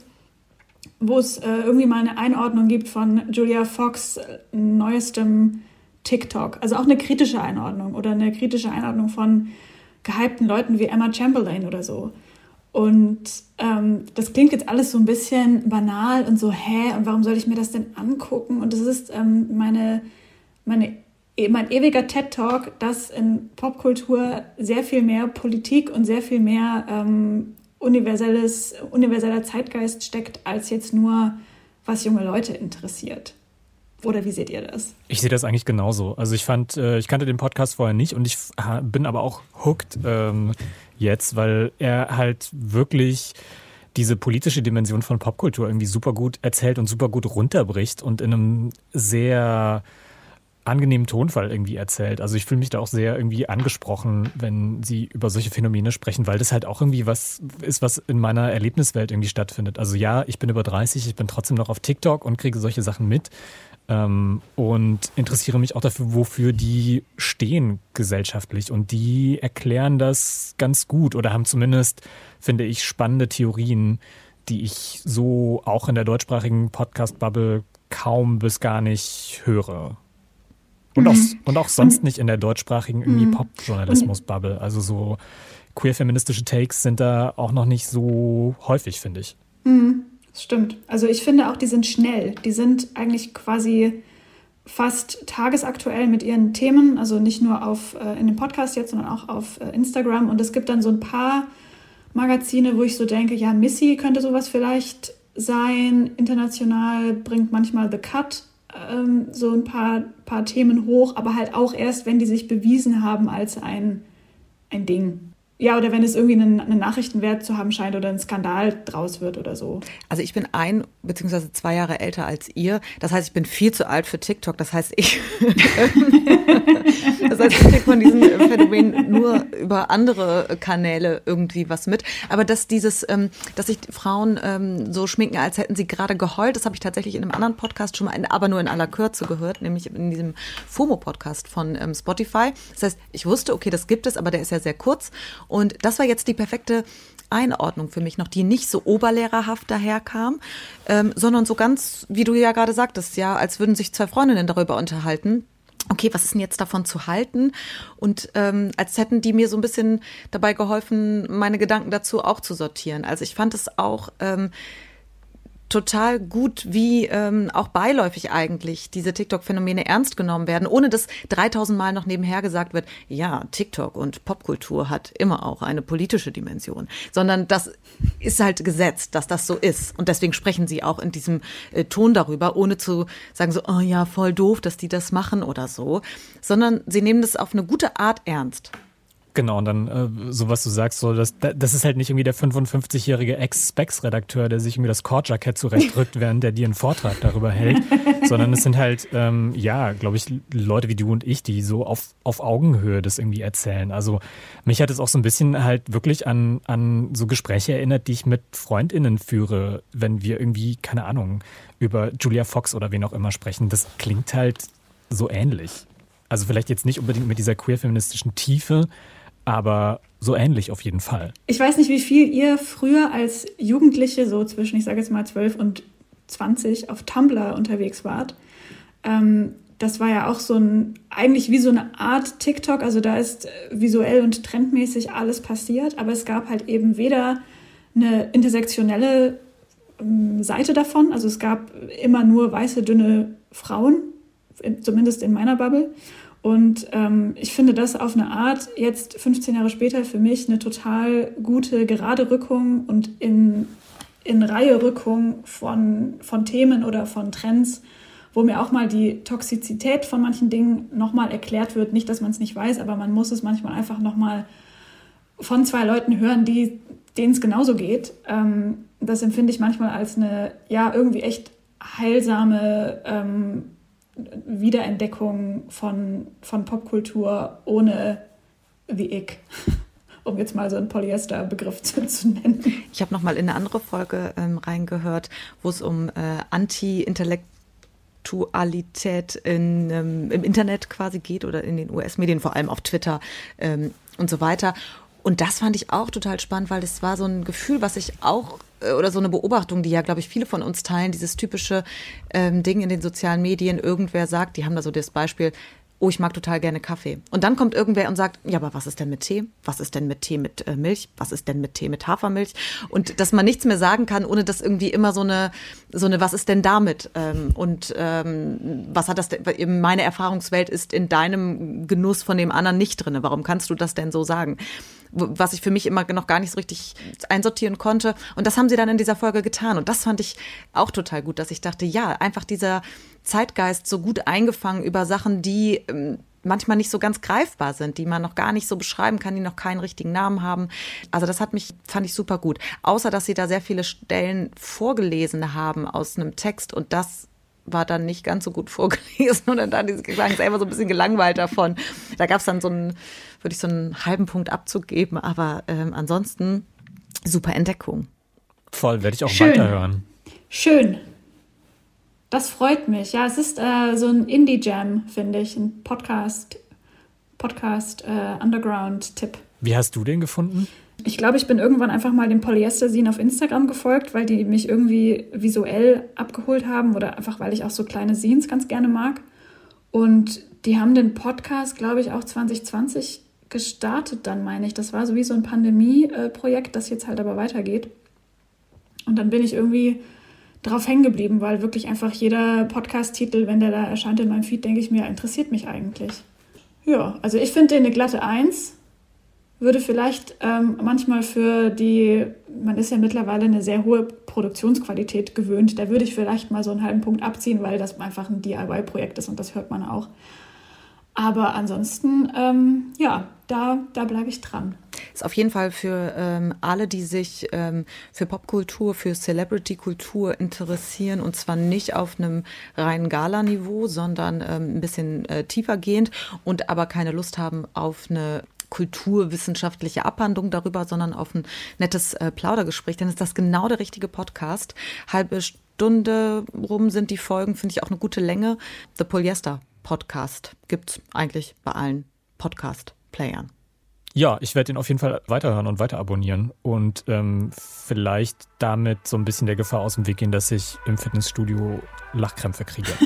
Speaker 3: wo es äh, irgendwie mal eine Einordnung gibt von Julia Fox äh, neuestem TikTok. Also auch eine kritische Einordnung oder eine kritische Einordnung von gehypten Leuten wie Emma Chamberlain oder so. Und ähm, das klingt jetzt alles so ein bisschen banal und so, hä, und warum soll ich mir das denn angucken? Und das ist ähm, meine, meine, e- mein ewiger TED-Talk, dass in Popkultur sehr viel mehr Politik und sehr viel mehr ähm, universelles, universeller Zeitgeist steckt, als jetzt nur, was junge Leute interessiert. Oder wie seht ihr das?
Speaker 4: Ich sehe das eigentlich genauso. Also ich fand, äh, ich kannte den Podcast vorher nicht und ich bin aber auch hooked ähm, jetzt, weil er halt wirklich diese politische Dimension von Popkultur irgendwie super gut erzählt und super gut runterbricht und in einem sehr angenehmen Tonfall irgendwie erzählt. Also ich fühle mich da auch sehr irgendwie angesprochen, wenn sie über solche Phänomene sprechen, weil das halt auch irgendwie was ist, was in meiner Erlebniswelt irgendwie stattfindet. Also ja, ich bin über 30, ich bin trotzdem noch auf TikTok und kriege solche Sachen mit ähm, und interessiere mich auch dafür, wofür die stehen gesellschaftlich. Und die erklären das ganz gut oder haben zumindest, finde ich, spannende Theorien, die ich so auch in der deutschsprachigen Podcast-Bubble kaum bis gar nicht höre. Und,
Speaker 3: Mhm.
Speaker 4: auch, und auch sonst nicht in der deutschsprachigen irgendwie
Speaker 3: Mhm.
Speaker 4: Pop-Journalismus-Bubble. Also so queer-feministische Takes sind da auch noch nicht so häufig, finde ich.
Speaker 3: Mhm, das stimmt. Also ich finde auch, die sind schnell. Die sind eigentlich quasi fast tagesaktuell mit ihren Themen, also nicht nur auf, äh, in dem Podcast jetzt, sondern auch auf äh, Instagram. Und es gibt dann so ein paar Magazine, wo ich so denke, ja, Missy könnte sowas vielleicht sein. International bringt manchmal The Cut ähm, so ein paar, paar Themen hoch, aber halt auch erst, wenn die sich bewiesen haben als ein, ein Ding. Ja, oder wenn es irgendwie einen, einen Nachrichtenwert zu haben scheint oder ein Skandal draus wird oder so.
Speaker 2: Also ich bin ein beziehungsweise zwei Jahre älter als ihr. Das heißt, ich bin viel zu alt für TikTok. Das heißt, ich, das heißt, ich kriege von diesem Phänomen nur über andere Kanäle irgendwie was mit. Aber dass dieses, ähm, dass sich Frauen ähm, so schminken, als hätten sie gerade geheult, das habe ich tatsächlich in einem anderen Podcast schon mal, in, aber nur in aller Kürze gehört, nämlich in diesem FOMO-Podcast von ähm, Spotify. Das heißt, ich wusste, okay, das gibt es, aber der ist ja sehr kurz. Und das war jetzt die perfekte Einordnung für mich noch, die nicht so oberlehrerhaft daherkam, ähm, sondern so ganz, wie du ja gerade sagtest, ja, als würden sich zwei Freundinnen darüber unterhalten. Okay, was ist denn jetzt davon zu halten? Und ähm, als hätten die mir so ein bisschen dabei geholfen, meine Gedanken dazu auch zu sortieren. Also ich fand es auch ähm, total gut, wie ähm, auch beiläufig eigentlich diese TikTok-Phänomene ernst genommen werden, ohne dass 3000 Mal noch nebenher gesagt wird, ja, TikTok und Popkultur hat immer auch eine politische Dimension, sondern das ist halt gesetzt, dass das so ist. Und deswegen sprechen sie auch in diesem äh, Ton darüber, ohne zu sagen so, oh ja, voll doof, dass die das machen oder so, sondern sie nehmen das auf eine gute Art ernst.
Speaker 4: Genau, und dann, äh, so was du sagst, so, das, das ist halt nicht irgendwie der 55-jährige Ex-Specs-Redakteur, der sich irgendwie das Cord-Jackett zurechtrückt, während der dir einen Vortrag darüber hält, sondern es sind halt, ähm, ja, glaube ich, Leute wie du und ich, die so auf, auf Augenhöhe das irgendwie erzählen. Also mich hat es auch so ein bisschen halt wirklich an, an so Gespräche erinnert, die ich mit FreundInnen führe, wenn wir irgendwie, keine Ahnung, über Julia Fox oder wen auch immer sprechen. Das klingt halt so ähnlich. Also vielleicht jetzt nicht unbedingt mit dieser queer-feministischen Tiefe, aber so ähnlich auf jeden Fall.
Speaker 3: Ich weiß nicht, wie viel ihr früher als Jugendliche, so zwischen, ich sage jetzt mal 12 und 20, auf Tumblr unterwegs wart. Ähm, das war ja auch so ein, eigentlich wie so eine Art TikTok, also da ist äh, visuell und trendmäßig alles passiert, aber es gab halt eben weder eine intersektionelle ähm, Seite davon, also es gab immer nur weiße, dünne Frauen, zumindest in meiner Bubble, und ähm, ich finde das auf eine Art jetzt 15 Jahre später für mich eine total gute gerade Rückung und in, in Reihe Rückung von, von Themen oder von Trends, wo mir auch mal die Toxizität von manchen Dingen nochmal erklärt wird. Nicht, dass man es nicht weiß, aber man muss es manchmal einfach nochmal von zwei Leuten hören, die denen es genauso geht. Ähm, das empfinde ich manchmal als eine, ja, irgendwie echt heilsame ähm, Wiederentdeckung von, von Popkultur ohne wie ich, um jetzt mal so einen Polyester-Begriff zu, zu, nennen.
Speaker 2: Ich habe noch mal in eine andere Folge ähm, reingehört, wo es um äh, Anti-Intellektualität ähm, im Internet quasi geht oder in den US-Medien, vor allem auf Twitter ähm, und so weiter. Und das fand ich auch total spannend, weil das war so ein Gefühl, was ich auch oder so eine Beobachtung, die ja, glaube ich, viele von uns teilen, dieses typische ähm, Ding in den sozialen Medien, irgendwer sagt, die haben da so das Beispiel, oh, ich mag total gerne Kaffee. Und dann kommt irgendwer und sagt, ja, aber was ist denn mit Tee? Was ist denn mit Tee mit äh, Milch? Was ist denn mit Tee mit Hafermilch? Und dass man nichts mehr sagen kann, ohne dass irgendwie immer so eine, so eine, was ist denn damit? Ähm, und ähm, was hat das denn, meine Erfahrungswelt ist in deinem Genuss von dem anderen nicht drin. Warum kannst du das denn so sagen? was ich für mich immer noch gar nicht so richtig einsortieren konnte. Und das haben sie dann in dieser Folge getan. Und das fand ich auch total gut, dass ich dachte, ja, einfach dieser Zeitgeist so gut eingefangen über Sachen, die ähm, manchmal nicht so ganz greifbar sind, die man noch gar nicht so beschreiben kann, die noch keinen richtigen Namen haben. Also das hat mich, fand ich super gut. Außer, dass sie da sehr viele Stellen vorgelesen haben aus einem Text und das war dann nicht ganz so gut vorgelesen und dann die klang selber so ein bisschen gelangweilt davon. Da gab es dann so einen, würde ich so einen halben Punkt abzugeben, aber ähm, ansonsten super Entdeckung.
Speaker 4: Voll, werde ich auch Schön. weiterhören.
Speaker 3: Schön. Das freut mich. Ja, es ist äh, so ein Indie-Jam, finde ich. Ein Podcast, Podcast äh, Underground-Tipp.
Speaker 4: Wie hast du den gefunden?
Speaker 3: Ich glaube, ich bin irgendwann einfach mal dem Polyester-Scene auf Instagram gefolgt, weil die mich irgendwie visuell abgeholt haben oder einfach, weil ich auch so kleine Scenes ganz gerne mag. Und die haben den Podcast, glaube ich, auch 2020 gestartet dann, meine ich. Das war so wie so ein Pandemie-Projekt, das jetzt halt aber weitergeht. Und dann bin ich irgendwie drauf hängen geblieben, weil wirklich einfach jeder Podcast-Titel, wenn der da erscheint in meinem Feed, denke ich mir, interessiert mich eigentlich. Ja, also ich finde den eine glatte Eins. Würde vielleicht ähm, manchmal für die, man ist ja mittlerweile eine sehr hohe Produktionsqualität gewöhnt, da würde ich vielleicht mal so einen halben Punkt abziehen, weil das einfach ein DIY-Projekt ist und das hört man auch. Aber ansonsten, ähm, ja, da, da bleibe ich dran.
Speaker 2: Ist auf jeden Fall für ähm, alle, die sich ähm, für Popkultur, für Celebrity-Kultur interessieren und zwar nicht auf einem reinen Gala-Niveau, sondern ähm, ein bisschen äh, tiefer gehend und aber keine Lust haben auf eine kulturwissenschaftliche Abhandlung darüber, sondern auf ein nettes äh, Plaudergespräch, dann ist das genau der richtige Podcast. Halbe Stunde rum sind die Folgen, finde ich auch eine gute Länge. The Polyester Podcast. gibt es eigentlich bei allen Podcast-Playern.
Speaker 4: Ja, ich werde ihn auf jeden Fall weiterhören und weiter abonnieren und ähm, vielleicht damit so ein bisschen der Gefahr aus dem Weg gehen, dass ich im Fitnessstudio Lachkrämpfe kriege.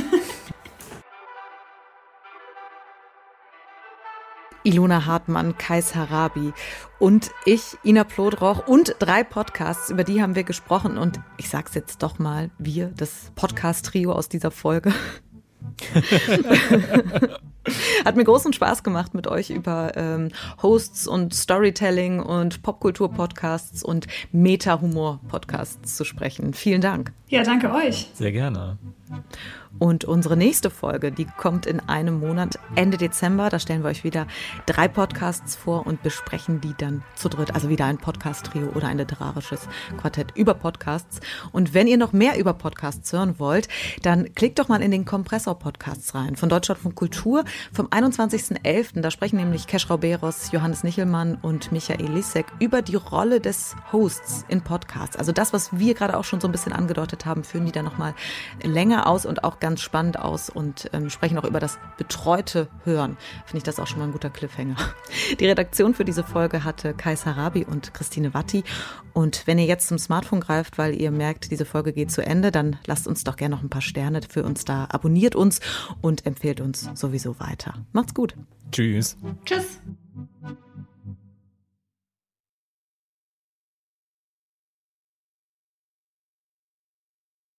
Speaker 2: Ilona Hartmann, Kais Harabi und ich, Ina Plodroch und drei Podcasts, über die haben wir gesprochen und ich sag's jetzt doch mal, wir, das Podcast-Trio aus dieser Folge. Hat mir großen Spaß gemacht, mit euch über ähm, Hosts und Storytelling und Popkultur-Podcasts und Meta-Humor-Podcasts zu sprechen. Vielen Dank.
Speaker 3: Ja, danke euch.
Speaker 4: Sehr gerne.
Speaker 2: Und unsere nächste Folge, die kommt in einem Monat, Ende Dezember. Da stellen wir euch wieder drei Podcasts vor und besprechen die dann zu dritt. Also wieder ein Podcast-Trio oder ein literarisches Quartett über Podcasts. Und wenn ihr noch mehr über Podcasts hören wollt, dann klickt doch mal in den Kompressor-Podcasts rein von Deutschlandfunk Kultur vom 21.11. Da sprechen nämlich Kesh Rauberos, Johannes Nichelmann und Michael Lissek über die Rolle des Hosts in Podcasts. Also das, was wir gerade auch schon so ein bisschen angedeutet haben, führen die dann nochmal länger aus und auch ganz spannend aus und ähm, sprechen auch über das betreute Hören. Finde ich das auch schon mal ein guter Cliffhanger. Die Redaktion für diese Folge hatte Kai Sarabi und Christine Watti. Und wenn ihr jetzt zum Smartphone greift, weil ihr merkt, diese Folge geht zu Ende, dann lasst uns doch gerne noch ein paar Sterne für uns da. Abonniert uns und empfehlt uns sowieso weiter. Macht's gut.
Speaker 4: Tschüss.
Speaker 3: Tschüss.